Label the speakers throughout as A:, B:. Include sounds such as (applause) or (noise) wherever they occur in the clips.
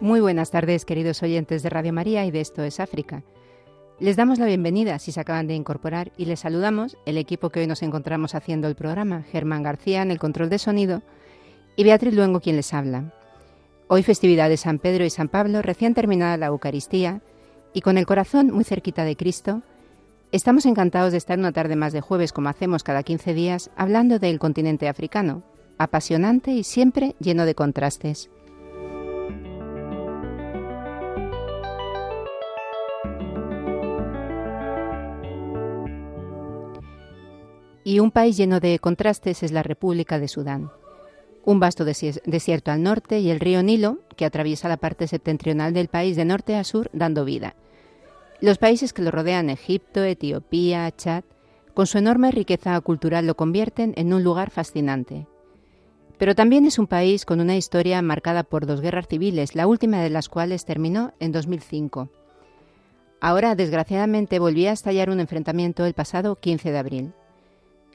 A: Muy buenas tardes, queridos oyentes de Radio María y de Esto es África. Les damos la bienvenida si se acaban de incorporar y les saludamos el equipo que hoy nos encontramos haciendo el programa, Germán García en el control de sonido y Beatriz Luengo quien les habla. Hoy festividad de San Pedro y San Pablo, recién terminada la Eucaristía y con el corazón muy cerquita de Cristo, estamos encantados de estar una tarde más de jueves como hacemos cada 15 días hablando del continente africano, apasionante y siempre lleno de contrastes. Y un país lleno de contrastes es la República de Sudán. Un vasto desierto al norte y el río Nilo, que atraviesa la parte septentrional del país de norte a sur, dando vida. Los países que lo rodean, Egipto, Etiopía, Chad, con su enorme riqueza cultural lo convierten en un lugar fascinante. Pero también es un país con una historia marcada por dos guerras civiles, la última de las cuales terminó en 2005. Ahora, desgraciadamente, volvía a estallar un enfrentamiento el pasado 15 de abril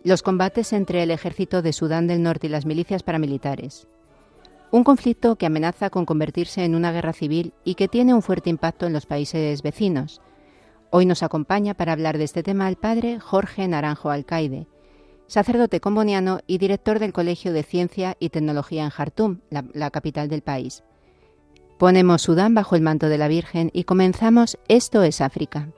A: los combates entre el ejército de Sudán del Norte y las milicias paramilitares. Un conflicto que amenaza con convertirse en una guerra civil y que tiene un fuerte impacto en los países vecinos. Hoy nos acompaña para hablar de este tema el padre Jorge Naranjo Alcaide, sacerdote comboniano y director del Colegio de Ciencia y Tecnología en Jartum, la, la capital del país. Ponemos Sudán bajo el manto de la Virgen y comenzamos Esto es África.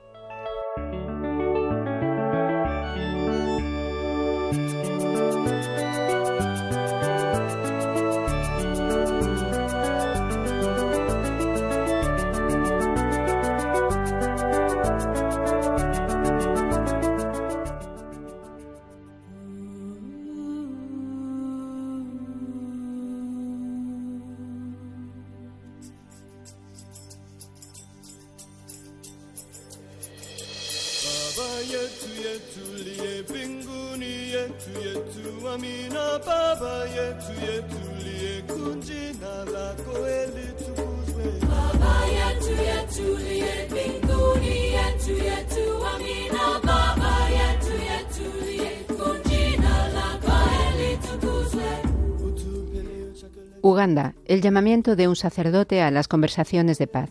A: Uganda, el llamamiento de un sacerdote a las conversaciones de paz.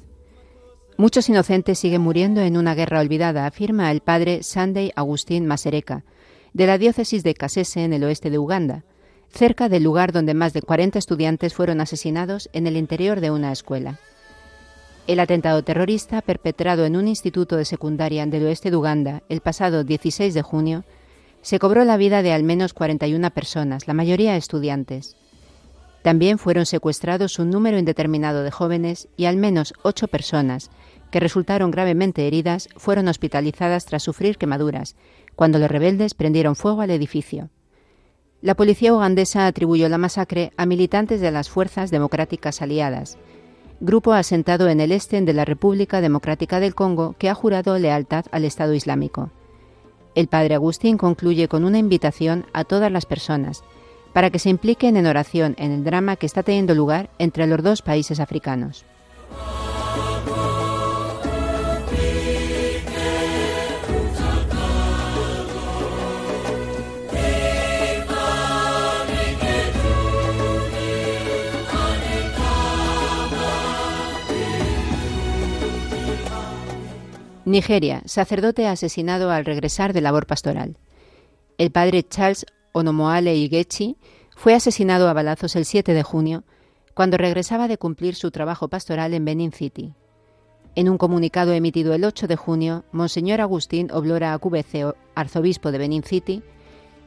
A: Muchos inocentes siguen muriendo en una guerra olvidada, afirma el padre Sunday Agustín Masereka, de la diócesis de Kasese en el oeste de Uganda, cerca del lugar donde más de 40 estudiantes fueron asesinados en el interior de una escuela. El atentado terrorista perpetrado en un instituto de secundaria del oeste de Uganda el pasado 16 de junio se cobró la vida de al menos 41 personas, la mayoría estudiantes. También fueron secuestrados un número indeterminado de jóvenes y al menos ocho personas, que resultaron gravemente heridas, fueron hospitalizadas tras sufrir quemaduras, cuando los rebeldes prendieron fuego al edificio. La policía ugandesa atribuyó la masacre a militantes de las Fuerzas Democráticas Aliadas, grupo asentado en el este de la República Democrática del Congo que ha jurado lealtad al Estado Islámico. El padre Agustín concluye con una invitación a todas las personas, para que se impliquen en oración en el drama que está teniendo lugar entre los dos países africanos. Nigeria, sacerdote asesinado al regresar de labor pastoral. El padre Charles Onomoale Igechi, fue asesinado a balazos el 7 de junio, cuando regresaba de cumplir su trabajo pastoral en Benin City. En un comunicado emitido el 8 de junio, Monseñor Agustín Oblora Acubeceo, arzobispo de Benin City,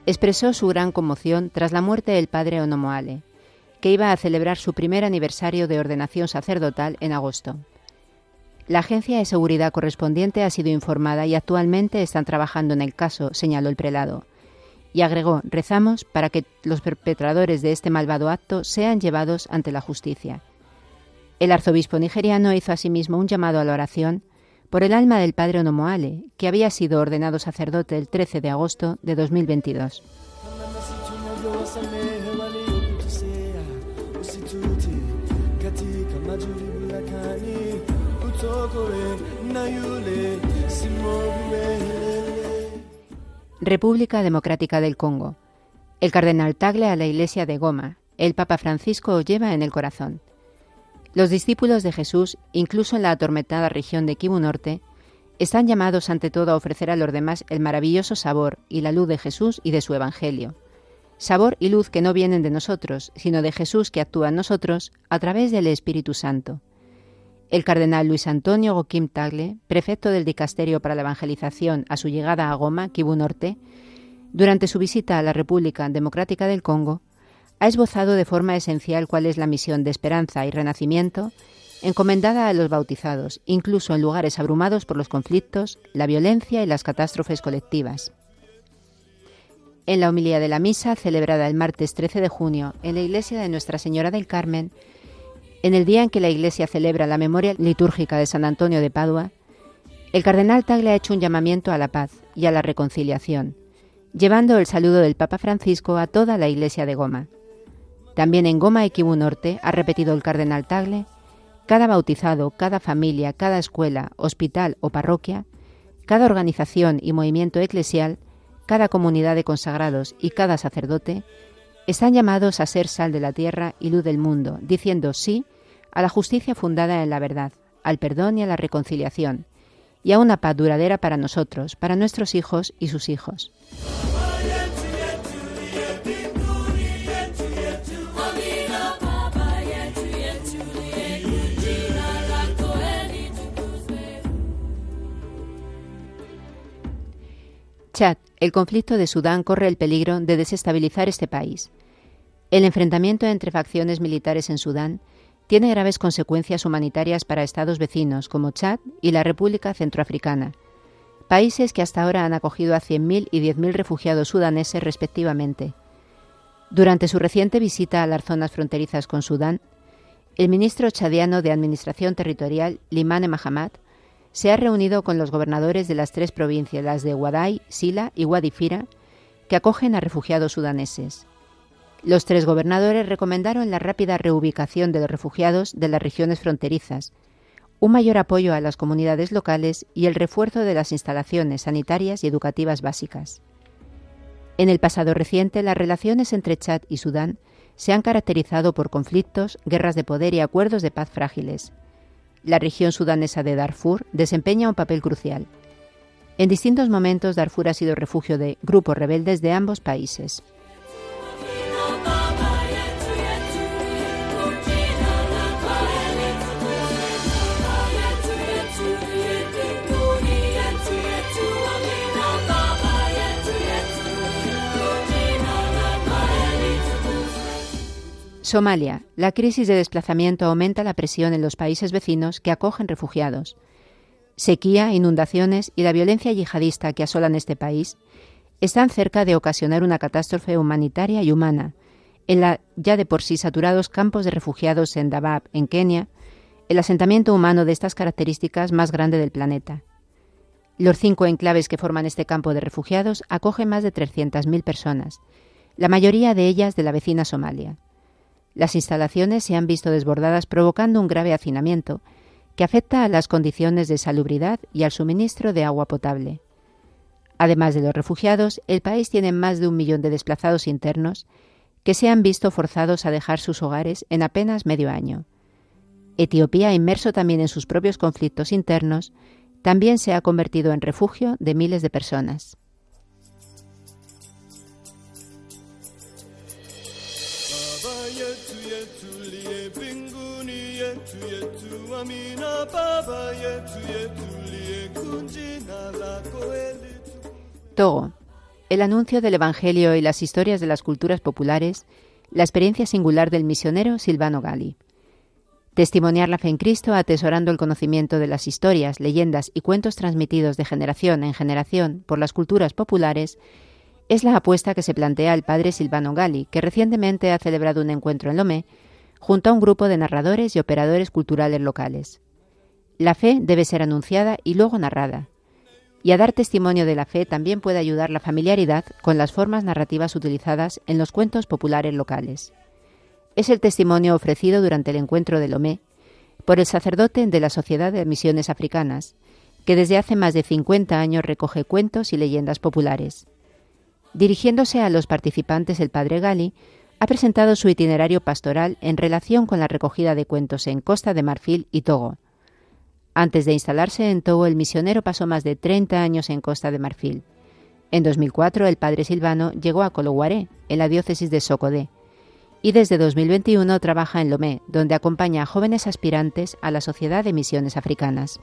A: expresó su gran conmoción tras la muerte del padre Onomoale, que iba a celebrar su primer aniversario de ordenación sacerdotal en agosto. La agencia de seguridad correspondiente ha sido informada y actualmente están trabajando en el caso, señaló el prelado Y agregó, rezamos para que los perpetradores de este malvado acto sean llevados ante la justicia. El arzobispo nigeriano hizo asimismo un llamado a la oración por el alma del padre Onomoale, que había sido ordenado sacerdote el 13 de agosto de 2022. República Democrática del Congo. El cardenal Tagle a la iglesia de Goma. El Papa Francisco lleva en el corazón. Los discípulos de Jesús, incluso en la atormentada región de Kivu Norte, están llamados ante todo a ofrecer a los demás el maravilloso sabor y la luz de Jesús y de su Evangelio. Sabor y luz que no vienen de nosotros, sino de Jesús que actúa en nosotros a través del Espíritu Santo. El cardenal Luis Antonio Gokim Tagle, prefecto del Dicasterio para la Evangelización a su llegada a Goma, Kivu Norte, durante su visita a la República Democrática del Congo, ha esbozado de forma esencial cuál es la misión de esperanza y renacimiento encomendada a los bautizados, incluso en lugares abrumados por los conflictos, la violencia y las catástrofes colectivas. En la homilía de la misa, celebrada el martes 13 de junio en la iglesia de Nuestra Señora del Carmen, en el día en que la Iglesia celebra la memoria litúrgica de San Antonio de Padua, el cardenal Tagle ha hecho un llamamiento a la paz y a la reconciliación, llevando el saludo del Papa Francisco a toda la Iglesia de Goma. También en Goma y Norte, ha repetido el cardenal Tagle, cada bautizado, cada familia, cada escuela, hospital o parroquia, cada organización y movimiento eclesial, cada comunidad de consagrados y cada sacerdote, están llamados a ser sal de la tierra y luz del mundo, diciendo sí a la justicia fundada en la verdad, al perdón y a la reconciliación, y a una paz duradera para nosotros, para nuestros hijos y sus hijos. Chad, el conflicto de Sudán corre el peligro de desestabilizar este país. El enfrentamiento entre facciones militares en Sudán tiene graves consecuencias humanitarias para estados vecinos como Chad y la República Centroafricana, países que hasta ahora han acogido a 100.000 y 10.000 refugiados sudaneses respectivamente. Durante su reciente visita a las zonas fronterizas con Sudán, el ministro chadiano de Administración Territorial, Limane Mahamat, se ha reunido con los gobernadores de las tres provincias, las de Wadai, Sila y Wadifira, que acogen a refugiados sudaneses. Los tres gobernadores recomendaron la rápida reubicación de los refugiados de las regiones fronterizas, un mayor apoyo a las comunidades locales y el refuerzo de las instalaciones sanitarias y educativas básicas. En el pasado reciente, las relaciones entre Chad y Sudán se han caracterizado por conflictos, guerras de poder y acuerdos de paz frágiles. La región sudanesa de Darfur desempeña un papel crucial. En distintos momentos, Darfur ha sido refugio de grupos rebeldes de ambos países. Somalia. La crisis de desplazamiento aumenta la presión en los países vecinos que acogen refugiados. Sequía, inundaciones y la violencia yihadista que asolan este país están cerca de ocasionar una catástrofe humanitaria y humana en la ya de por sí saturados campos de refugiados en Dabab, en Kenia, el asentamiento humano de estas características más grande del planeta. Los cinco enclaves que forman este campo de refugiados acogen más de 300.000 personas, la mayoría de ellas de la vecina Somalia. Las instalaciones se han visto desbordadas provocando un grave hacinamiento que afecta a las condiciones de salubridad y al suministro de agua potable. Además de los refugiados, el país tiene más de un millón de desplazados internos que se han visto forzados a dejar sus hogares en apenas medio año. Etiopía, inmerso también en sus propios conflictos internos, también se ha convertido en refugio de miles de personas. Togo. El anuncio del Evangelio y las historias de las culturas populares, la experiencia singular del misionero Silvano Gali. Testimoniar la fe en Cristo atesorando el conocimiento de las historias, leyendas y cuentos transmitidos de generación en generación por las culturas populares Es la apuesta que se plantea el padre Silvano Gali, que recientemente ha celebrado un encuentro en Lomé junto a un grupo de narradores y operadores culturales locales. La fe debe ser anunciada y luego narrada. Y a dar testimonio de la fe también puede ayudar la familiaridad con las formas narrativas utilizadas en los cuentos populares locales. Es el testimonio ofrecido durante el encuentro de Lomé por el sacerdote de la Sociedad de Misiones Africanas, que desde hace más de 50 años recoge cuentos y leyendas populares. Dirigiéndose a los participantes, el padre Gali ha presentado su itinerario pastoral en relación con la recogida de cuentos en Costa de Marfil y Togo. Antes de instalarse en Togo, el misionero pasó más de 30 años en Costa de Marfil. En 2004, el padre Silvano llegó a Cologuaré, en la diócesis de Socodé, y desde 2021 trabaja en Lomé, donde acompaña a jóvenes aspirantes a la Sociedad de Misiones Africanas.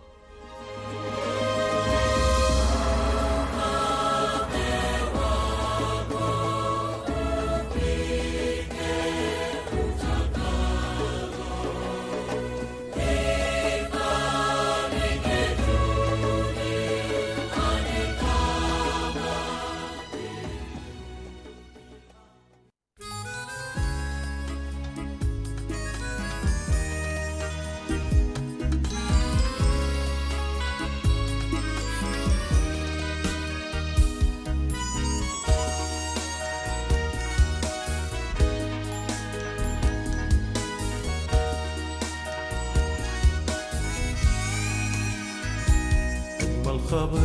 B: الخبر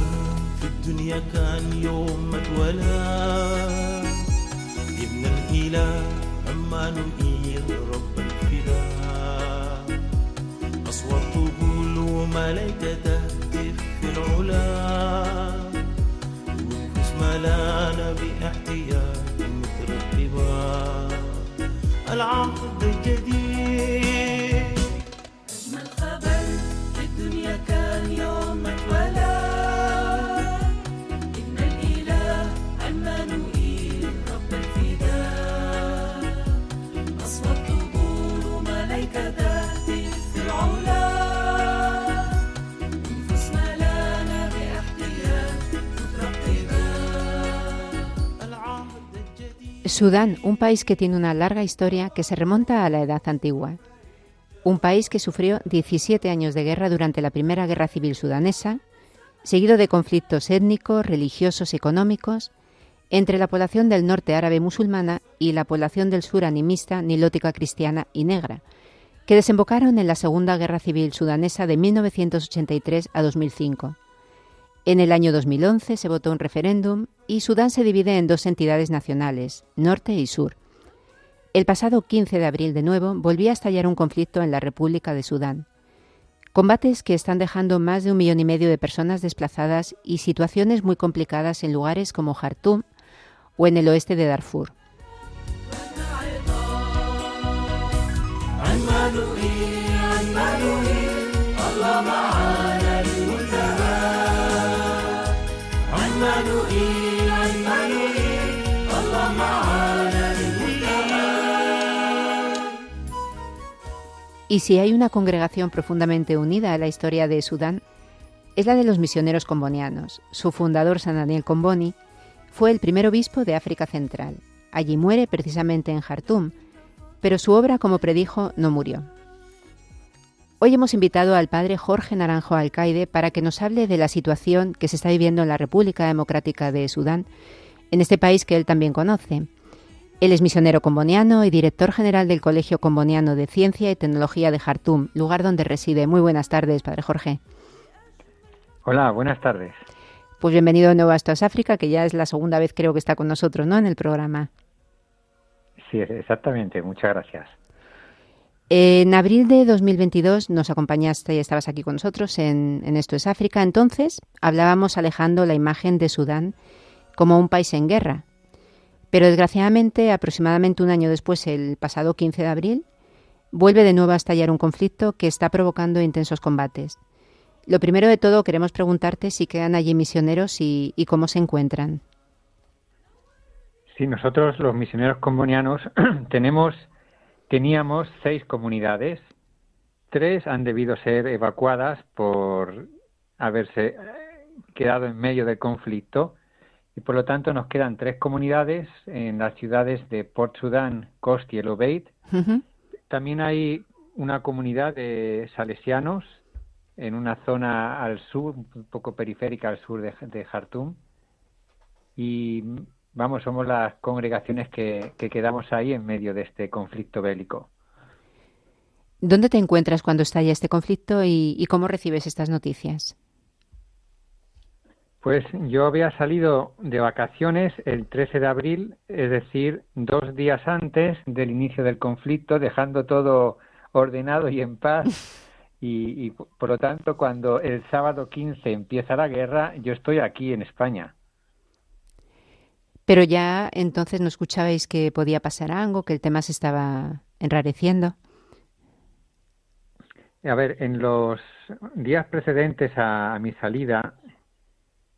B: في الدنيا كان يوم ما اتولد ابن الإله عمانوئيل رب الفداء أصوات تقول وملائكة تهتف في العلا. ونفوس ملانا باحتياج مترقبة العهد الجديد
A: Sudán, un país que tiene una larga historia que se remonta a la Edad Antigua. Un país que sufrió 17 años de guerra durante la Primera Guerra Civil Sudanesa, seguido de conflictos étnicos, religiosos y económicos entre la población del norte árabe musulmana y la población del sur animista, nilótica cristiana y negra, que desembocaron en la Segunda Guerra Civil Sudanesa de 1983 a 2005. En el año 2011 se votó un referéndum y Sudán se divide en dos entidades nacionales, norte y sur. El pasado 15 de abril de nuevo volvía a estallar un conflicto en la República de Sudán. Combates que están dejando más de un millón y medio de personas desplazadas y situaciones muy complicadas en lugares como Jartum o en el oeste de Darfur. Y si hay una congregación profundamente unida a la historia de Sudán, es la de los misioneros combonianos. Su fundador, San Daniel Comboni, fue el primer obispo de África Central. Allí muere precisamente en Jartum, pero su obra, como predijo, no murió. Hoy hemos invitado al padre Jorge Naranjo Alcaide para que nos hable de la situación que se está viviendo en la República Democrática de Sudán, en este país que él también conoce. Él es misionero comboniano y director general del Colegio Comboniano de Ciencia y Tecnología de Jartum, lugar donde reside. Muy buenas tardes, padre Jorge.
C: Hola, buenas tardes.
A: Pues bienvenido de nuevo a Estos África, que ya es la segunda vez creo que está con nosotros, ¿no? En el programa.
C: Sí, exactamente. Muchas gracias.
A: En abril de 2022 nos acompañaste y estabas aquí con nosotros en, en Esto es África. Entonces hablábamos alejando la imagen de Sudán como un país en guerra. Pero desgraciadamente, aproximadamente un año después, el pasado 15 de abril, vuelve de nuevo a estallar un conflicto que está provocando intensos combates. Lo primero de todo, queremos preguntarte si quedan allí misioneros y, cómo se encuentran.
C: Sí, nosotros los misioneros combonianos (clears throat) tenemos, teníamos seis comunidades. Tres han debido ser evacuadas por haberse quedado en medio del conflicto y por lo tanto nos quedan tres comunidades en las ciudades de Port Sudán, Kost y El Obeid. También hay una comunidad de salesianos en una zona al sur, un poco periférica al sur de, de Jartum. Y vamos, somos las congregaciones que, que quedamos ahí en medio de este conflicto bélico.
A: ¿Dónde te encuentras cuando estalla este conflicto y, y cómo recibes estas noticias?
C: Pues yo había salido de vacaciones el 13 de abril, es decir, dos días antes del inicio del conflicto, dejando todo ordenado y en paz. (laughs) Y, y, por lo tanto, cuando el sábado 15 empieza la guerra, yo estoy aquí en España.
A: Pero ya entonces no escuchabais que podía pasar algo, que el tema se estaba enrareciendo.
C: A ver, en los días precedentes a, a mi salida,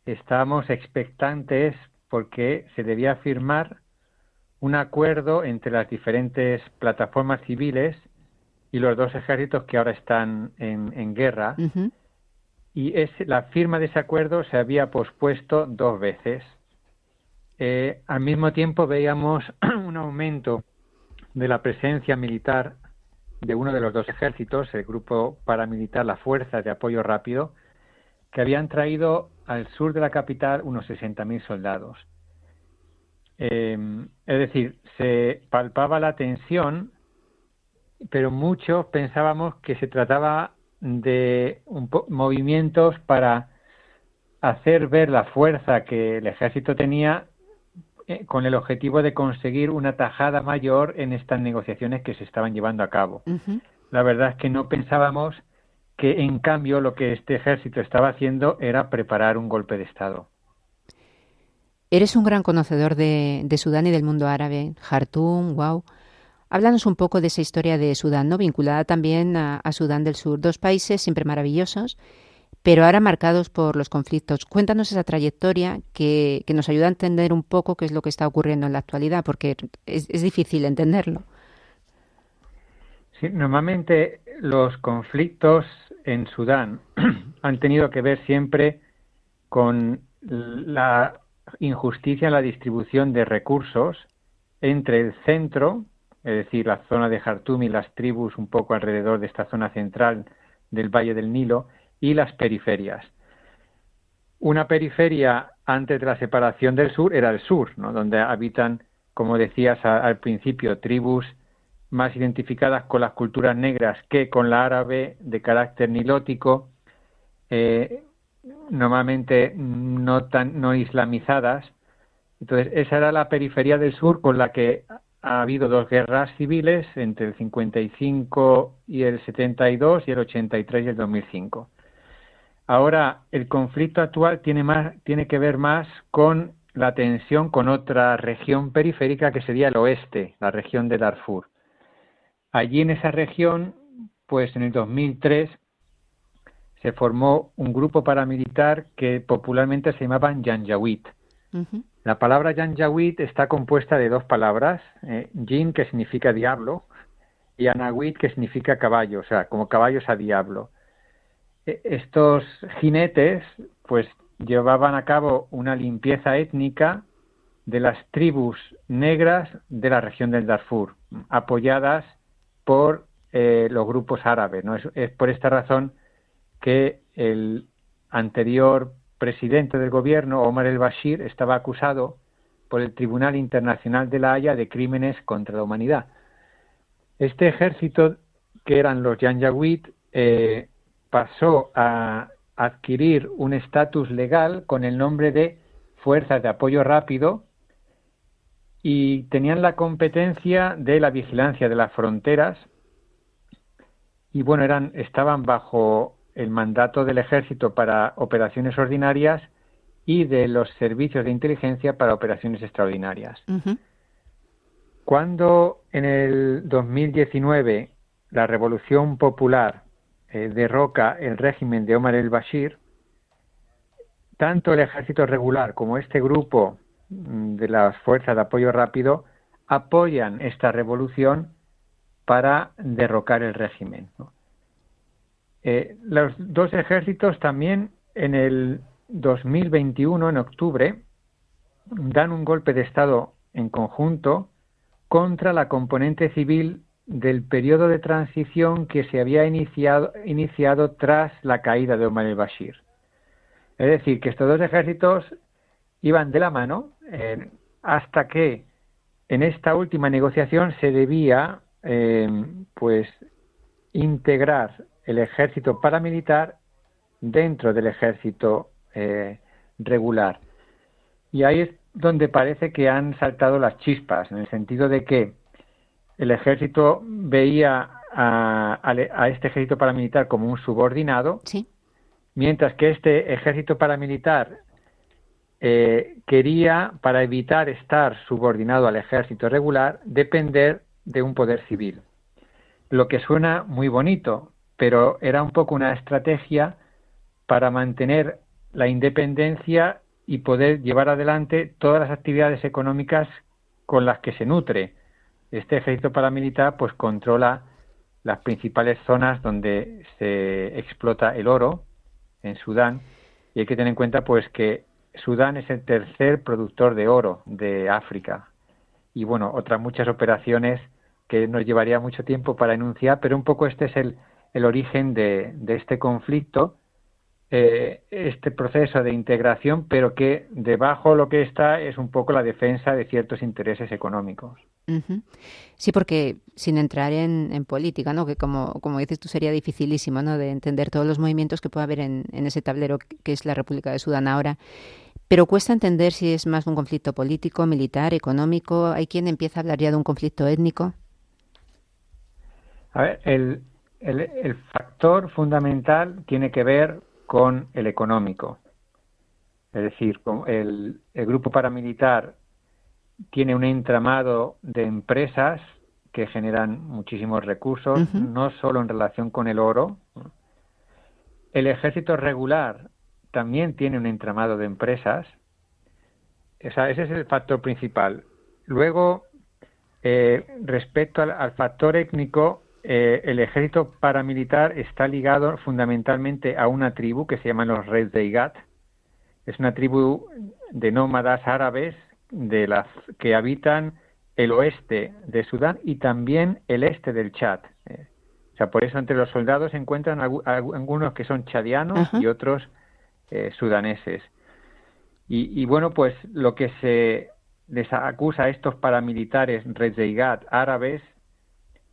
C: estábamos expectantes porque se debía firmar un acuerdo entre las diferentes plataformas civiles y los dos ejércitos que ahora están en, en guerra. Y es, la firma de ese acuerdo se había pospuesto dos veces. Eh, al mismo tiempo veíamos (clears throat) un aumento de la presencia militar de uno de los dos ejércitos, el grupo paramilitar, la Fuerza de Apoyo Rápido, que habían traído al sur de la capital unos 60.000 soldados. Eh, es decir, se palpaba la tensión, pero muchos pensábamos que se trataba de un po- movimientos para hacer ver la fuerza que el ejército tenía eh, con el objetivo de conseguir una tajada mayor en estas negociaciones que se estaban llevando a cabo. La verdad es que no pensábamos que en cambio lo que este ejército estaba haciendo era preparar un golpe de Estado.
A: Eres un gran conocedor de, de Sudán y del mundo árabe, Jartum, wow. Háblanos un poco de esa historia de Sudán, ¿no? Vinculada también a, a Sudán del Sur. Dos países siempre maravillosos, pero ahora marcados por los conflictos. Cuéntanos esa trayectoria que, que nos ayuda a entender un poco qué es lo que está ocurriendo en la actualidad, porque es, es difícil entenderlo.
C: Sí, normalmente los conflictos en Sudán (clears throat) han tenido que ver siempre con la injusticia en la distribución de recursos entre el centro, es decir, la zona de Jartum y las tribus un poco alrededor de esta zona central del Valle del Nilo, y las periferias. Una periferia antes de la separación del sur era el sur, ¿no? donde habitan, como decías al principio, tribus más identificadas con las culturas negras que con la árabe de carácter nilótico, eh, normalmente no tan no islamizadas. Entonces, esa era la periferia del sur con la que ha habido dos guerras civiles entre el 55 y el 72 y el 83 y el 2005. Ahora, el conflicto actual tiene, más, tiene que ver más con la tensión con otra región periférica que sería el oeste, la región de Darfur. Allí en esa región, pues en el 2003 se formó un grupo paramilitar que popularmente se llamaban Janjaweed. La palabra Janjaweed está compuesta de dos palabras, eh, Jin que significa diablo y Anawid que significa caballo, o sea, como caballos a diablo. E- Estos jinetes pues llevaban a cabo una limpieza étnica de las tribus negras de la región del Darfur, apoyadas por eh, los grupos árabes. ¿no? Es, por esta razón que el anterior presidente del gobierno, Omar el-Bashir, estaba acusado por el Tribunal Internacional de la Haya de crímenes contra la humanidad. Este ejército, que eran los Janjaweed, eh, pasó a adquirir un estatus legal con el nombre de Fuerzas de Apoyo Rápido y tenían la competencia de la vigilancia de las fronteras y bueno, eran, estaban bajo el mandato del ejército para operaciones ordinarias y de los servicios de inteligencia para operaciones extraordinarias. Cuando en el 2019 la Revolución Popular eh, derroca el régimen de Omar el-Bashir, tanto el ejército regular como este grupo de las fuerzas de apoyo rápido apoyan esta revolución para derrocar el régimen. Eh, los dos ejércitos también en el 2021, en octubre, dan un golpe de Estado en conjunto contra la componente civil del periodo de transición que se había iniciado, iniciado tras la caída de Omar el-Bashir. Es decir, que estos dos ejércitos iban de la mano eh, hasta que en esta última negociación se debía eh, pues integrar el ejército paramilitar dentro del ejército eh, regular. Y ahí es donde parece que han saltado las chispas, en el sentido de que el ejército veía a, este ejército paramilitar como un subordinado, mientras que este ejército paramilitar eh, quería, para evitar estar subordinado al ejército regular, depender de un poder civil. Lo que suena muy bonito, pero era un poco una estrategia para mantener la independencia y poder llevar adelante todas las actividades económicas con las que se nutre. Este ejército paramilitar pues controla las principales zonas donde se explota el oro en Sudán y hay que tener en cuenta pues que Sudán es el tercer productor de oro de África y bueno, otras muchas operaciones que nos llevaría mucho tiempo para enunciar, pero un poco este es el, el origen de, este conflicto eh, este proceso de integración, pero que debajo lo que está es un poco la defensa de ciertos intereses económicos.
A: Sí, porque sin entrar en, política, ¿no? que como, dices tú sería dificilísimo de entender todos los movimientos que puede haber en, ese tablero que es la República de Sudán ahora. Pero cuesta entender si es más un conflicto político, militar, económico. ¿Hay quien empieza a hablar ya de un conflicto étnico?
C: A ver, el, el, el factor fundamental tiene que ver con el económico. Es decir, el, el grupo paramilitar tiene un entramado de empresas que generan muchísimos recursos, no solo en relación con el oro. El ejército regular también tiene un entramado de empresas. ese es el factor principal. Luego, eh, respecto al, factor étnico, eh, el ejército paramilitar está ligado fundamentalmente a una tribu que se llama los Reyes de Igat. Es una tribu de nómadas árabes de las que habitan el oeste de Sudán y también el este del Chad. Eh, o sea, por eso entre los soldados se encuentran algunos que son chadianos y otros eh, sudaneses. Y, bueno, pues lo que se les acusa a estos paramilitares Igat árabes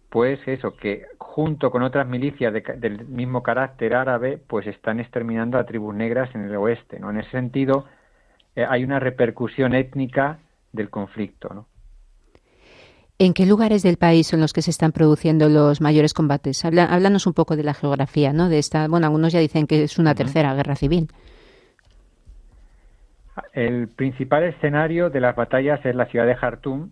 C: pues eso, que junto con otras milicias del mismo carácter árabe, pues están exterminando a tribus negras en el oeste, ¿no? En ese sentido, eh, hay una repercusión étnica del conflicto, ¿no?
A: ¿En qué lugares del país son los que se están produciendo los mayores combates? háblanos un poco de la geografía, ¿no? De esta, bueno, algunos ya dicen que es una tercera guerra civil.
C: El principal escenario de las batallas es la ciudad de Jartum,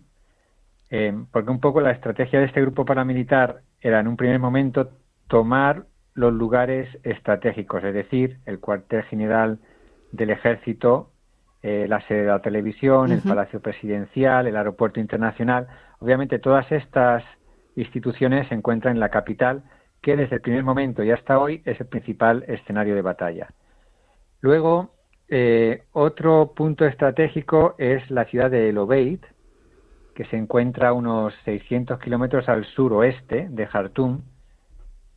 C: eh, porque un poco la estrategia de este grupo paramilitar era en un primer momento tomar los lugares estratégicos, es decir, el cuartel general del ejército, eh, la sede de la televisión, el palacio presidencial, el aeropuerto internacional. Obviamente todas estas instituciones se encuentran en la capital, que desde el primer momento y hasta hoy es el principal escenario de batalla. Luego, eh, otro punto estratégico es la ciudad de El Obeid, que se encuentra a unos 600 kilómetros al suroeste de Jartum.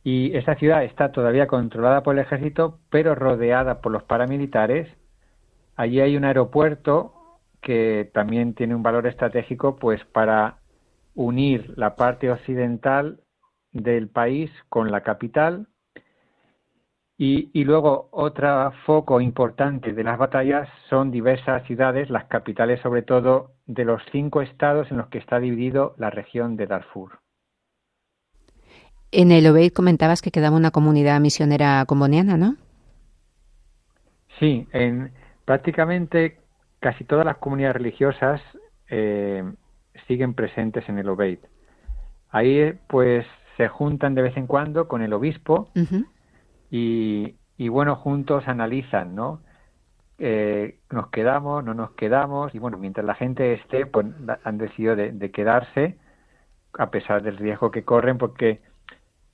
C: Y esa ciudad está todavía controlada por el ejército, pero rodeada por los paramilitares. Allí hay un aeropuerto que también tiene un valor estratégico, pues para unir la parte occidental del país con la capital y, luego otro foco importante de las batallas son diversas ciudades, las capitales sobre todo de los cinco estados en los que está dividido la región de Darfur.
A: En el Obeid comentabas que quedaba una comunidad misionera comboniana, ¿no?
C: Sí, en prácticamente casi todas las comunidades religiosas eh, siguen presentes en el Obeid. Ahí pues se juntan de vez en cuando con el obispo y, bueno, juntos analizan, ¿no? Eh, nos quedamos, no nos quedamos, y bueno, mientras la gente esté, pues han decidido de, quedarse, a pesar del riesgo que corren, porque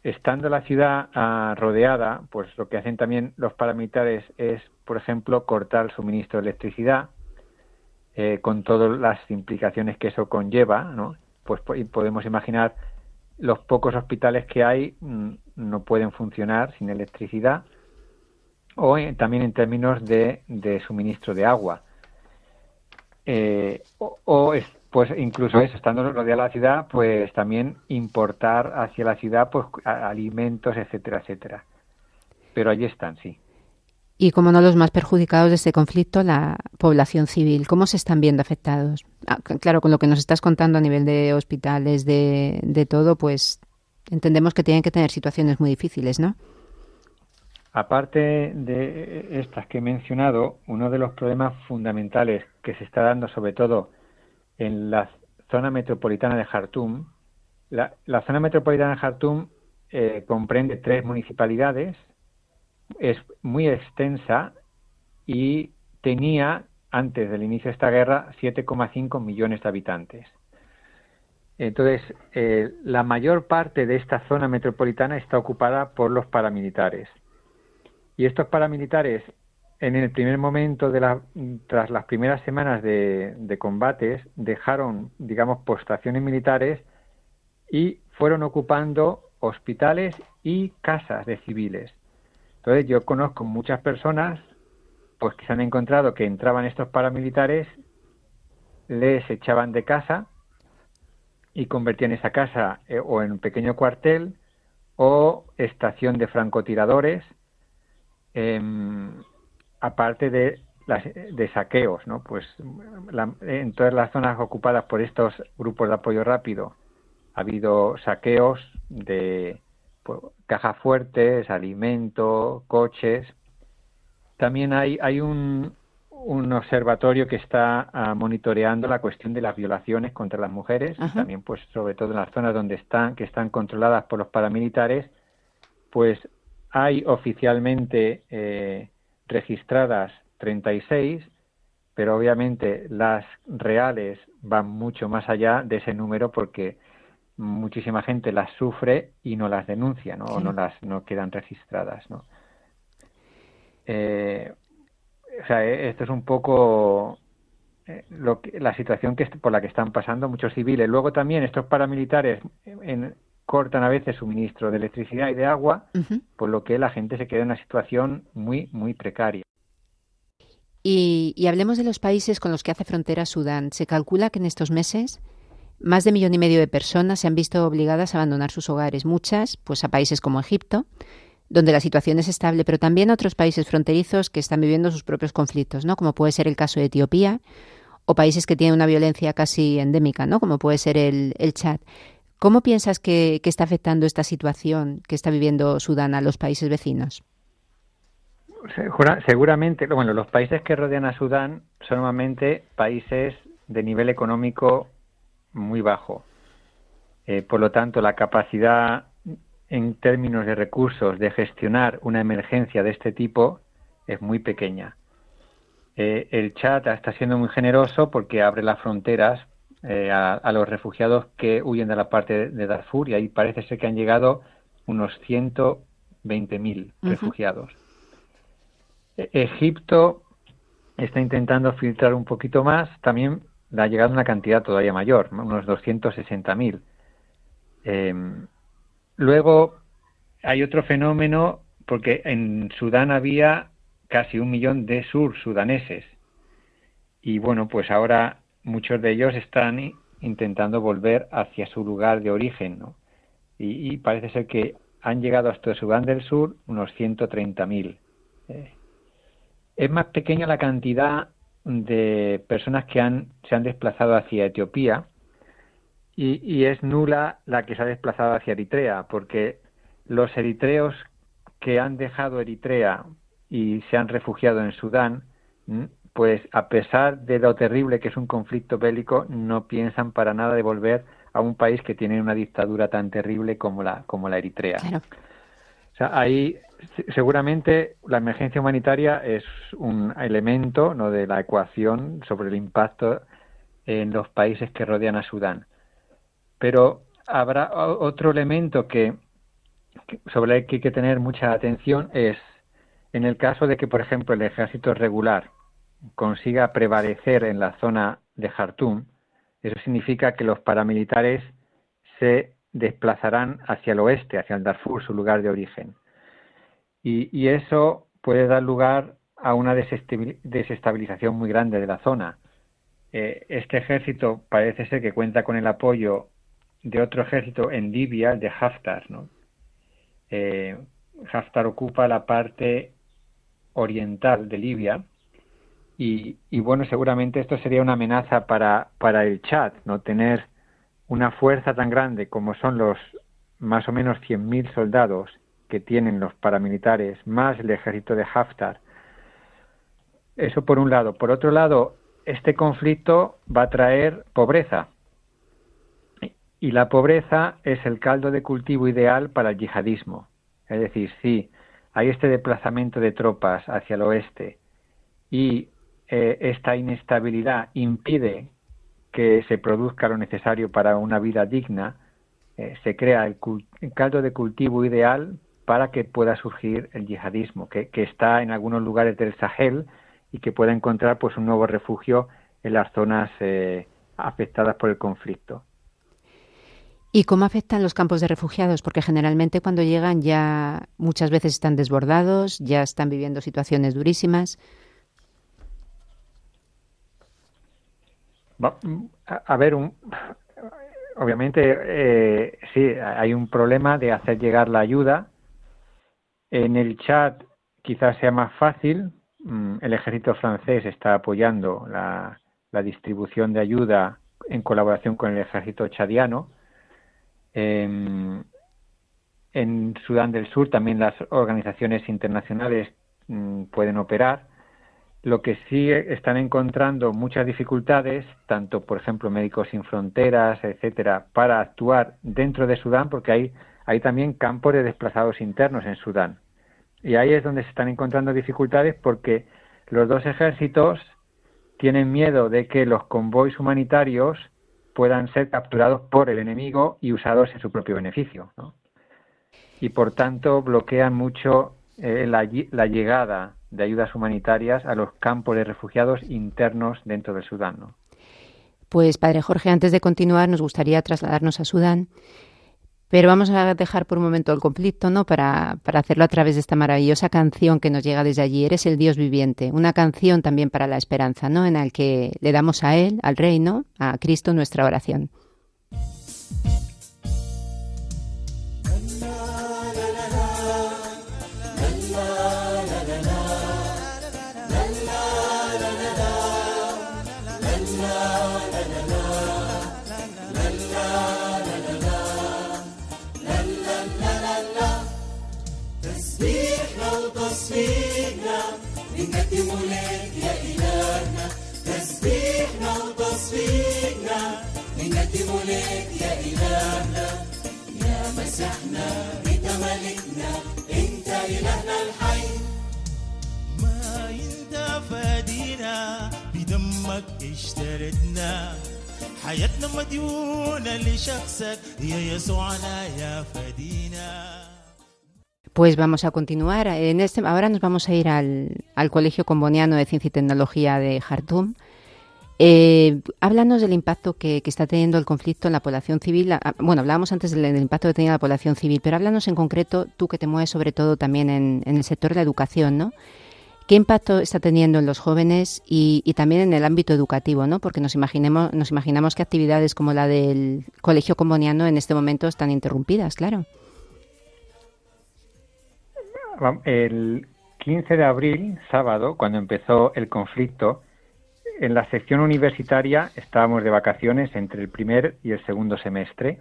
C: estando la ciudad ah, rodeada, pues lo que hacen también los paramilitares es, por ejemplo, cortar el suministro de electricidad, eh, con todas las implicaciones que eso conlleva, ¿no? Pues podemos imaginar los pocos hospitales que hay mm, no pueden funcionar sin electricidad o también en términos de, suministro de agua. Eh, o, pues incluso eso, estando rodeada la ciudad, pues también importar hacia la ciudad pues alimentos, etcétera, etcétera. Pero allí están, sí.
A: Y como no los más perjudicados de este conflicto, la población civil, ¿cómo se están viendo afectados? Ah, claro, con lo que nos estás contando a nivel de hospitales, de, de todo, pues entendemos que tienen que tener situaciones muy difíciles, ¿no?
C: Aparte de estas que he mencionado, uno de los problemas fundamentales que se está dando sobre todo en la zona metropolitana de Jartum, la, zona metropolitana de Jartum eh, comprende tres municipalidades, es muy extensa y tenía, antes del inicio de esta guerra, 7,5 millones de habitantes. Entonces, eh, la mayor parte de esta zona metropolitana está ocupada por los paramilitares. Y estos paramilitares, en el primer momento, de la, tras las primeras semanas de, de combates, dejaron, digamos, postaciones militares y fueron ocupando hospitales y casas de civiles. Entonces yo conozco muchas personas pues que se han encontrado que entraban estos paramilitares, les echaban de casa y convertían esa casa eh, o en un pequeño cuartel o estación de francotiradores, em, aparte de, saqueos, ¿no? Pues en todas las zonas ocupadas por estos grupos de apoyo rápido ha habido saqueos de pues, cajas fuertes, alimento, coches. También hay, hay un, un observatorio que está ah, monitoreando la cuestión de las violaciones contra las mujeres, también pues sobre todo en las zonas donde están, que están controladas por los paramilitares, pues hay oficialmente eh, registradas 36, pero obviamente las reales van mucho más allá de ese número porque muchísima gente las sufre y no las denuncia, ¿no? O no las no quedan registradas, ¿no? Eh, o sea, eh, esto es un poco eh, lo que, la situación que por la que están pasando muchos civiles. Luego también estos paramilitares en, cortan a veces suministro de electricidad y de agua, por lo que la gente se queda en una situación muy, muy precaria.
A: Y, y hablemos de los países con los que hace frontera Sudán. Se calcula que en estos meses más de millón y medio de personas se han visto obligadas a abandonar sus hogares, muchas pues a países como Egipto, donde la situación es estable, pero también a otros países fronterizos que están viviendo sus propios conflictos, ¿no? Como puede ser el caso de Etiopía o países que tienen una violencia casi endémica, ¿no? Como puede ser el, Chad. ¿Cómo piensas que, está afectando esta situación que está viviendo Sudán a los países vecinos?
C: Seguramente, bueno, los países que rodean a Sudán son normalmente países de nivel económico muy bajo. Eh, por lo tanto, la capacidad en términos de recursos de gestionar una emergencia de este tipo es muy pequeña. Eh, el chat está siendo muy generoso porque abre las fronteras eh, a, los refugiados que huyen de la parte de Darfur y ahí parece ser que han llegado unos 120.000 refugiados. E, Egipto está intentando filtrar un poquito más, también ha llegado una cantidad todavía mayor, unos 260.000. Eh, luego hay otro fenómeno, porque en Sudán había casi un millón de sur-sudaneses. Y bueno, pues ahora muchos de ellos están intentando volver hacia su lugar de origen. Y, parece ser que han llegado hasta Sudán del Sur unos 130.000. Eh, es más pequeña la cantidad de personas que han, se han desplazado hacia Etiopía y, es nula la que se ha desplazado hacia Eritrea, porque los eritreos que han dejado Eritrea y se han refugiado en Sudán, pues a pesar de lo terrible que es un conflicto bélico, no piensan para nada de volver a un país que tiene una dictadura tan terrible como la, como la Eritrea. Ahí seguramente la emergencia humanitaria es un elemento ¿no? de la ecuación sobre el impacto en los países que rodean a Sudán. Pero habrá otro elemento que, sobre el que hay que tener mucha atención es en el caso de que, por ejemplo, el ejército regular consiga prevalecer en la zona de Jartum, eso significa que los paramilitares se desplazarán hacia el oeste, hacia el Darfur, su lugar de origen. Y, eso puede dar lugar a una desestabilización muy grande de la zona. Eh, este ejército parece ser que cuenta con el apoyo de otro ejército en Libia, el de Haftar. ¿no? Eh, Haftar ocupa la parte oriental de Libia y, y, bueno, seguramente esto sería una amenaza para, para el Chad, ¿no? Tener una fuerza tan grande como son los más o menos 100.000 soldados que tienen los paramilitares, más el ejército de Haftar. Eso por un lado. Por otro lado, este conflicto va a traer pobreza. Y la pobreza es el caldo de cultivo ideal para el yihadismo. Es decir, si hay este desplazamiento de tropas hacia el oeste y eh, esta inestabilidad impide que se produzca lo necesario para una vida digna, eh, se crea el, caldo de cultivo ideal para que pueda surgir el yihadismo, que, que, está en algunos lugares del Sahel y que pueda encontrar pues un nuevo refugio en las zonas eh, afectadas por el conflicto.
A: ¿Y cómo afectan los campos de refugiados? Porque generalmente cuando llegan ya muchas veces están desbordados, ya están viviendo situaciones durísimas.
C: A ver, un, obviamente eh, sí, hay un problema de hacer llegar la ayuda. En el chat quizás sea más fácil. Mm, el ejército francés está apoyando la, distribución de ayuda en colaboración con el ejército chadiano. En, en Sudán del Sur también las organizaciones internacionales mm, pueden operar lo que sí están encontrando muchas dificultades, tanto por ejemplo Médicos Sin Fronteras, etcétera, para actuar dentro de Sudán, porque hay, hay también campos de desplazados internos en Sudán. Y ahí es donde se están encontrando dificultades porque los dos ejércitos tienen miedo de que los convoys humanitarios puedan ser capturados por el enemigo y usados en su propio beneficio. Y por tanto bloquean mucho eh, la llegada de ayudas humanitarias a los campos de refugiados internos dentro del Sudán.
A: Pues, padre Jorge, antes de continuar, nos gustaría trasladarnos a Sudán, pero vamos a dejar por un momento el conflicto, ¿no? Para, para hacerlo a través de esta maravillosa canción que nos llega desde allí. Eres el Dios viviente, una canción también para la esperanza, ¿no? En la que le damos a Él, al Reino, a Cristo nuestra oración.
B: وتصفيقنا يا إلهنا تسبيحنا وتصفيقنا يا إلهنا. يا أنت ملكنا. أنت إلهنا الحي. ما بدمك اشتريتنا حياتنا مديونة لشخصك. يا يسوعنا يا فدي
A: Pues vamos a continuar. En este, ahora nos vamos a ir al, al Colegio Comboniano de Ciencia y Tecnología de Jartum eh, háblanos del impacto que, está teniendo el conflicto en la población civil. Ah, bueno, hablábamos antes del, impacto que tenía la población civil, pero háblanos en concreto, tú que te mueves sobre todo también en, el sector de la educación, ¿no? ¿Qué impacto está teniendo en los jóvenes y, también en el ámbito educativo, ¿no? Porque nos imaginemos, nos imaginamos que actividades como la del Colegio Comboniano en este momento están interrumpidas, claro.
C: El 15 de abril, sábado, cuando empezó el conflicto, en la sección universitaria estábamos de vacaciones entre el primer y el segundo semestre,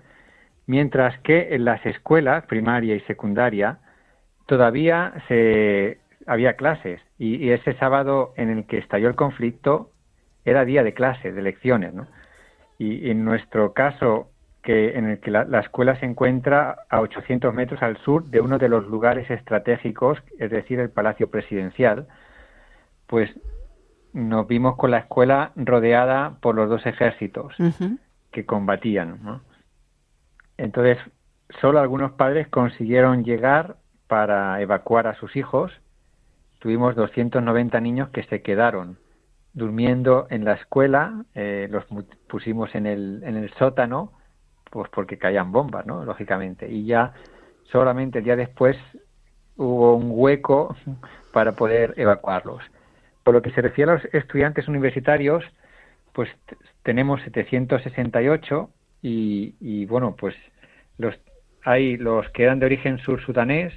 C: mientras que en las escuelas primaria y secundaria todavía se había clases y, ese sábado en el que estalló el conflicto era día de clases, de lecciones, ¿no? Y, en nuestro caso, que en el que la, la, escuela se encuentra a 800 metros al sur de uno de los lugares estratégicos, es decir, el Palacio Presidencial, pues nos vimos con la escuela rodeada por los dos ejércitos que combatían. Entonces, solo algunos padres consiguieron llegar para evacuar a sus hijos. Tuvimos 290 niños que se quedaron durmiendo en la escuela, eh, los pusimos en el, en el sótano, pues porque caían bombas, ¿no? Lógicamente. Y ya solamente el día después hubo un hueco (laughs) para poder evacuarlos. Por lo que se refiere a los estudiantes universitarios, pues tenemos 768 y, y bueno, pues los hay los que eran de origen sur sudanés,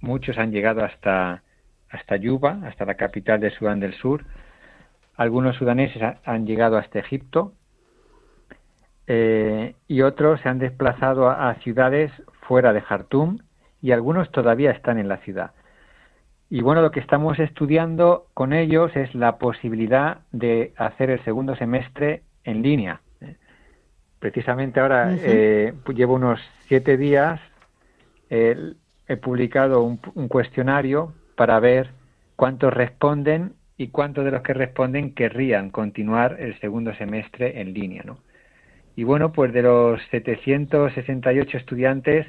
C: muchos han llegado hasta hasta Yuba, hasta la capital de Sudán del Sur. Algunos sudaneses han llegado hasta Egipto eh, y otros se han desplazado a, ciudades fuera de Jartum y algunos todavía están en la ciudad. Y bueno, lo que estamos estudiando con ellos es la posibilidad de hacer el segundo semestre en línea. Precisamente ahora eh, llevo unos siete días, he publicado un, un, cuestionario para ver cuántos responden y cuántos de los que responden querrían continuar el segundo semestre en línea, ¿no? Y bueno, pues de los 768 estudiantes,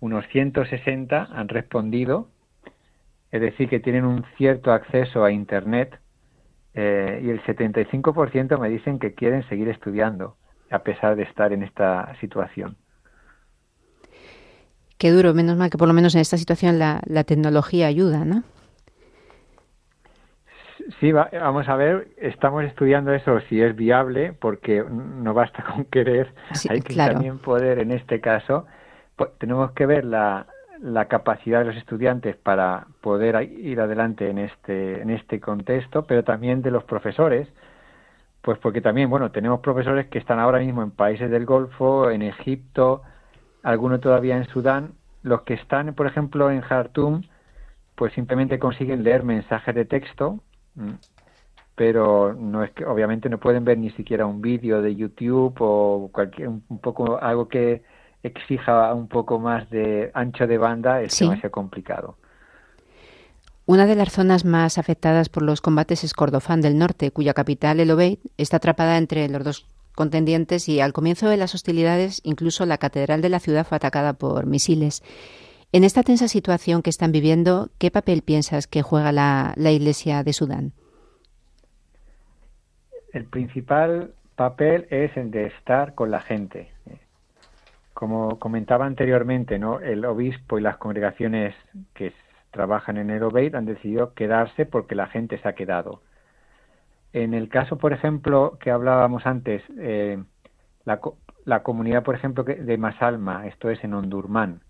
C: unos 160 han respondido, es decir, que tienen un cierto acceso a Internet eh, y el 75% me dicen que quieren seguir estudiando a pesar de estar en esta situación.
A: Qué duro, menos mal que por lo menos en esta situación la, la tecnología ayuda, ¿no?
C: Sí, vamos a ver, estamos estudiando eso si es viable, porque no basta (laughs) con querer, hay que también poder, en este caso, pues, tenemos que ver la, la capacidad de los estudiantes para poder ir adelante en este, en este contexto, pero también de los profesores, pues porque también, bueno, tenemos profesores que están ahora mismo en países del Golfo, en Egipto, algunos todavía en Sudán, los que están, por ejemplo, en Jartum, pues simplemente consiguen leer mensajes de texto. Pero no es que obviamente no pueden ver ni siquiera un vídeo de YouTube o cualquier un poco algo que exija un poco más de ancho de banda es demasiado complicado.
A: Una de las zonas más afectadas por los combates es Cordofán del Norte, cuya capital, El Obeid, está atrapada entre los dos contendientes y al comienzo de las hostilidades incluso la catedral de la ciudad fue atacada por misiles. En esta tensa situación que están viviendo, ¿qué papel piensas que juega la, Iglesia de Sudán?
C: El principal papel es el de estar con la gente. Como comentaba anteriormente, ¿no? el obispo y las congregaciones que trabajan en el Obeid han decidido quedarse porque la gente se ha quedado. En el caso, por ejemplo, que hablábamos antes, eh, la, la, comunidad, por ejemplo, de Masalma, esto es en Ondurmán,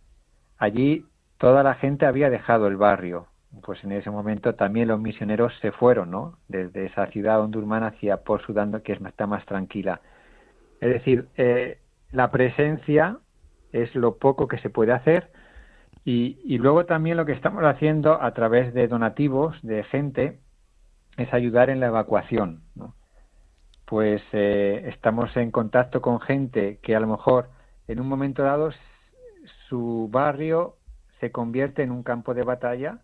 C: Allí toda la gente había dejado el barrio. Pues en ese momento también los misioneros se fueron, ¿no? Desde esa ciudad hondurmana hacia Port Sudán, que está más tranquila. Es decir, eh, la presencia es lo poco que se puede hacer y, luego también lo que estamos haciendo a través de donativos de gente es ayudar en la evacuación. Pues eh, estamos en contacto con gente que a lo mejor en un momento dado su barrio se convierte en un campo de batalla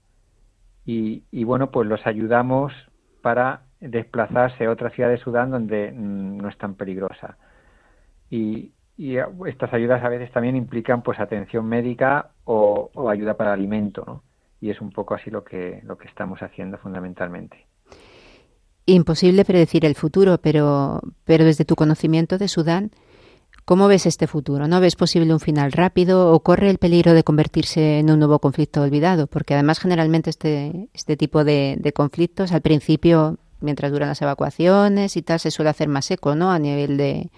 C: y, bueno, pues los ayudamos para desplazarse a otra ciudad de Sudán donde mm, no es tan peligrosa. Y, estas ayudas a veces también implican pues atención médica o, ayuda para alimento, ¿no? Y es un poco así lo que, lo que estamos haciendo fundamentalmente.
A: Imposible predecir el futuro, pero, pero desde tu conocimiento de Sudán, ¿Cómo ves este futuro? ¿No ves posible un final rápido o corre el peligro de convertirse en un nuevo conflicto olvidado? Porque además generalmente este, este tipo de, conflictos al principio, mientras duran las evacuaciones y tal, se suele hacer más eco ¿no? a nivel de,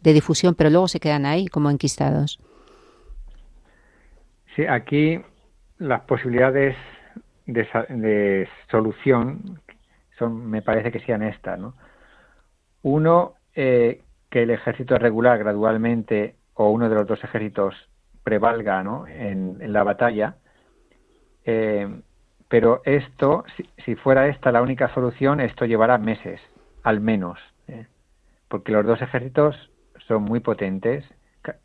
A: difusión, pero luego se quedan ahí como enquistados.
C: Sí, aquí las posibilidades de, solución son, me parece que sean estas, ¿no? Uno, eh, que el ejército regular gradualmente o uno de los dos ejércitos prevalga ¿no? en, la batalla. Eh, pero esto, si, fuera esta la única solución, esto llevará meses, al menos, ¿eh? porque los dos ejércitos son muy potentes,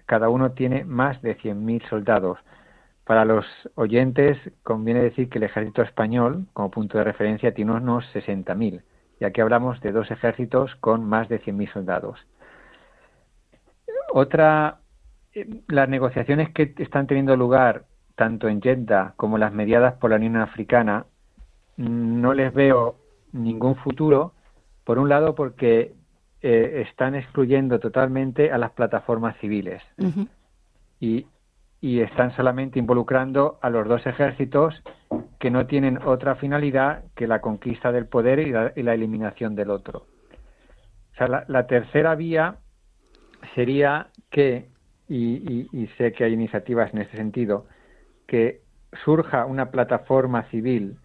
C: cada uno tiene más de 100.000 soldados. Para los oyentes conviene decir que el ejército español, como punto de referencia, tiene unos 60.000, ya que hablamos de dos ejércitos con más de 100.000 soldados. Otra, eh, las negociaciones que están teniendo lugar tanto en Jeddah como las mediadas por la Unión Africana, no les veo ningún futuro Por un lado, porque eh, están excluyendo totalmente a las plataformas civiles y, y están solamente involucrando a los dos ejércitos que no tienen otra finalidad que la conquista del poder y la, y la eliminación del otro. O sea, la, la tercera vía sería que, y, y- sé que hay iniciativas en este sentido, que surja una plataforma civil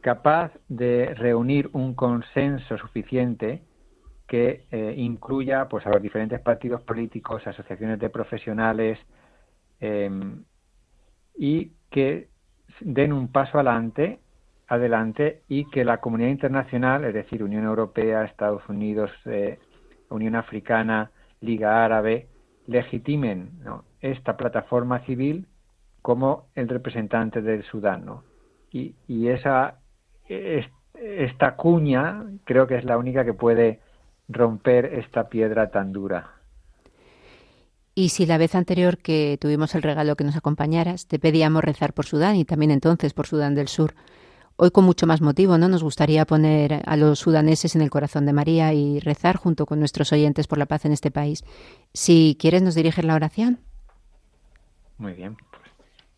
C: capaz de reunir un consenso suficiente que eh, incluya pues a los diferentes partidos políticos, asociaciones de profesionales eh, y que den un paso adelante, adelante y que la comunidad internacional, es decir, Unión Europea, Estados Unidos, eh, Unión Africana, Liga Árabe, legitimen ¿no? esta plataforma civil como el representante del Sudán. Y, y esa es- esta cuña creo que es la única que puede romper esta piedra tan dura.
A: Y si la vez anterior que tuvimos el regalo que nos acompañaras, te pedíamos rezar por Sudán y también entonces por Sudán del Sur. Hoy con mucho más motivo, ¿no? Nos gustaría poner a los sudaneses en el corazón de María y rezar junto con nuestros oyentes por la paz en este país. Si quieres, nos diriges la oración.
C: Muy bien. pues,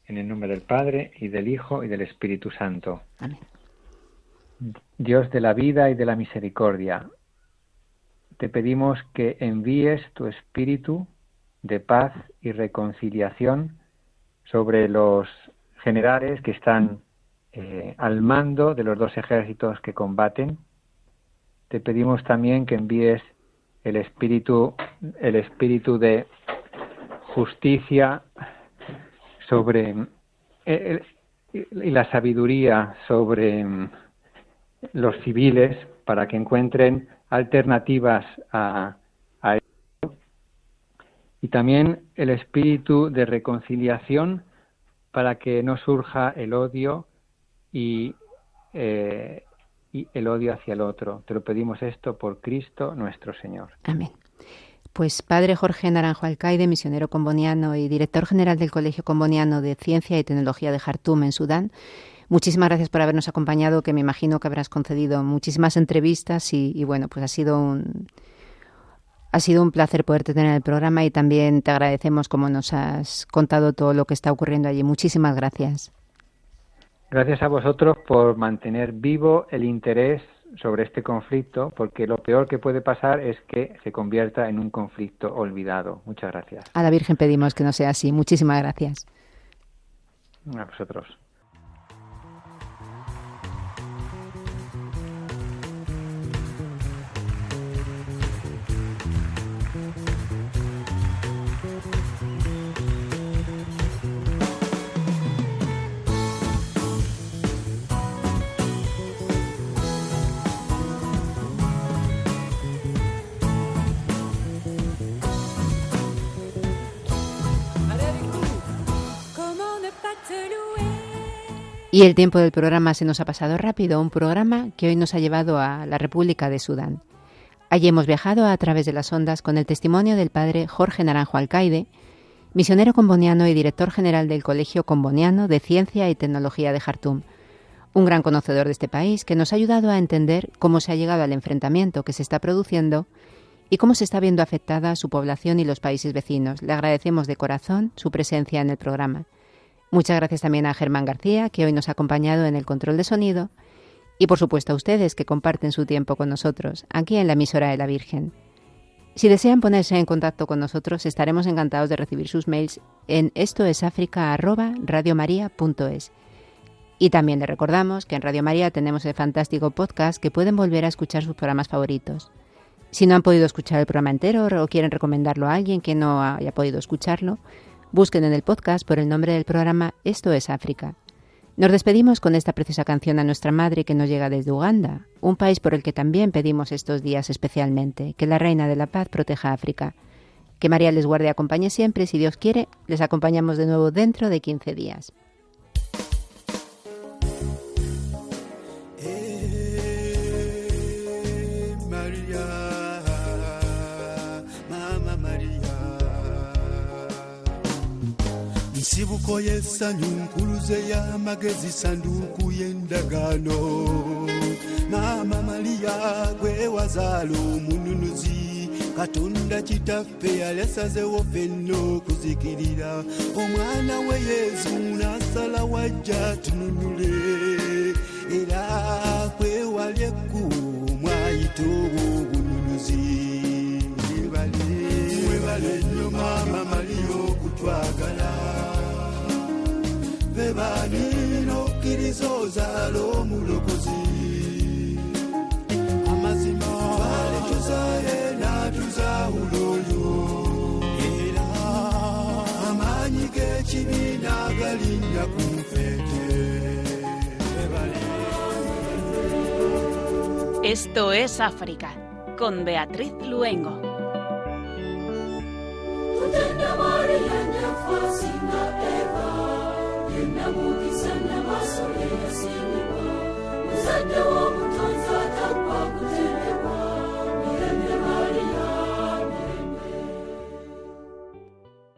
C: en el nombre del Padre y del Hijo y del Espíritu Santo.
A: Amén.
C: Dios de la vida y de la misericordia, te pedimos que envíes tu espíritu de paz y reconciliación sobre los generales que están eh, al mando de los dos ejércitos que combaten. Te pedimos también que envíes el espíritu, el espíritu de justicia sobre eh, y la sabiduría sobre mm, los civiles para que encuentren alternativas a, a esto y también el espíritu de reconciliación para que no surja el odio y, eh, y el odio hacia el otro. Te lo pedimos esto por Cristo nuestro Señor.
A: Amén. Pues Padre Jorge Naranjo Alcaide, misionero comboniano y director general del Colegio Comboniano de Ciencia y Tecnología de Jartum en Sudán, muchísimas gracias por habernos acompañado, que me imagino que habrás concedido muchísimas entrevistas y, y bueno, pues ha sido un ha sido un placer poderte tener en el programa y también te agradecemos como nos has contado todo lo que está ocurriendo allí. Muchísimas gracias.
C: Gracias a vosotros por mantener vivo el interés sobre este conflicto, porque lo peor que puede pasar es que se convierta en un conflicto olvidado. Muchas gracias.
A: A la Virgen pedimos que no sea así. Muchísimas gracias.
C: A vosotros.
A: Y el tiempo del programa se nos ha pasado rápido, un programa que hoy nos ha llevado a la República de Sudán. Allí hemos viajado a través de las ondas con el testimonio del padre Jorge Naranjo Alcaide, misionero comboniano y director general del Colegio Comboniano de Ciencia y Tecnología de Jartum, un gran conocedor de este país que nos ha ayudado a entender cómo se ha llegado al enfrentamiento que se está produciendo y cómo se está viendo afectada su población y los países vecinos. Le agradecemos de corazón su presencia en el programa. Muchas gracias también a Germán García, que hoy nos ha acompañado en el control de sonido, y por supuesto a ustedes que comparten su tiempo con nosotros, aquí en la emisora de la Virgen. Si desean ponerse en contacto con nosotros, estaremos encantados de recibir sus mails en estoesafrica@radiomaria.es. Y también les recordamos que en Radio María tenemos el fantástico podcast que pueden volver a escuchar sus programas favoritos. Si no han podido escuchar el programa entero o quieren recomendarlo a alguien que no haya podido escucharlo, busquen en el podcast por el nombre del programa Esto es África. Nos despedimos con esta preciosa canción a nuestra madre que nos llega desde Uganda, un país por el que también pedimos estos días especialmente, que la Reina de la Paz proteja África. Que María les guarde y acompañe siempre, si Dios quiere, les acompañamos de nuevo dentro de 15 días.
D: Nsibuko y'essanyu nkuluze y'amagezi sanduuku y'endagaano maama mariya gwe wazaala omununuzi katonda kitaffe yali asazewo ffenna okuzikirira omwana we yesu n'asala wajja tununule. Era kwewali ekkubo mwayita obwo obununuzi mwebale nnyo maama mariya okutwagala
E: Esto es África, con Beatriz Luengo. Mukisana Masulia Sinipa, Muzada Wabu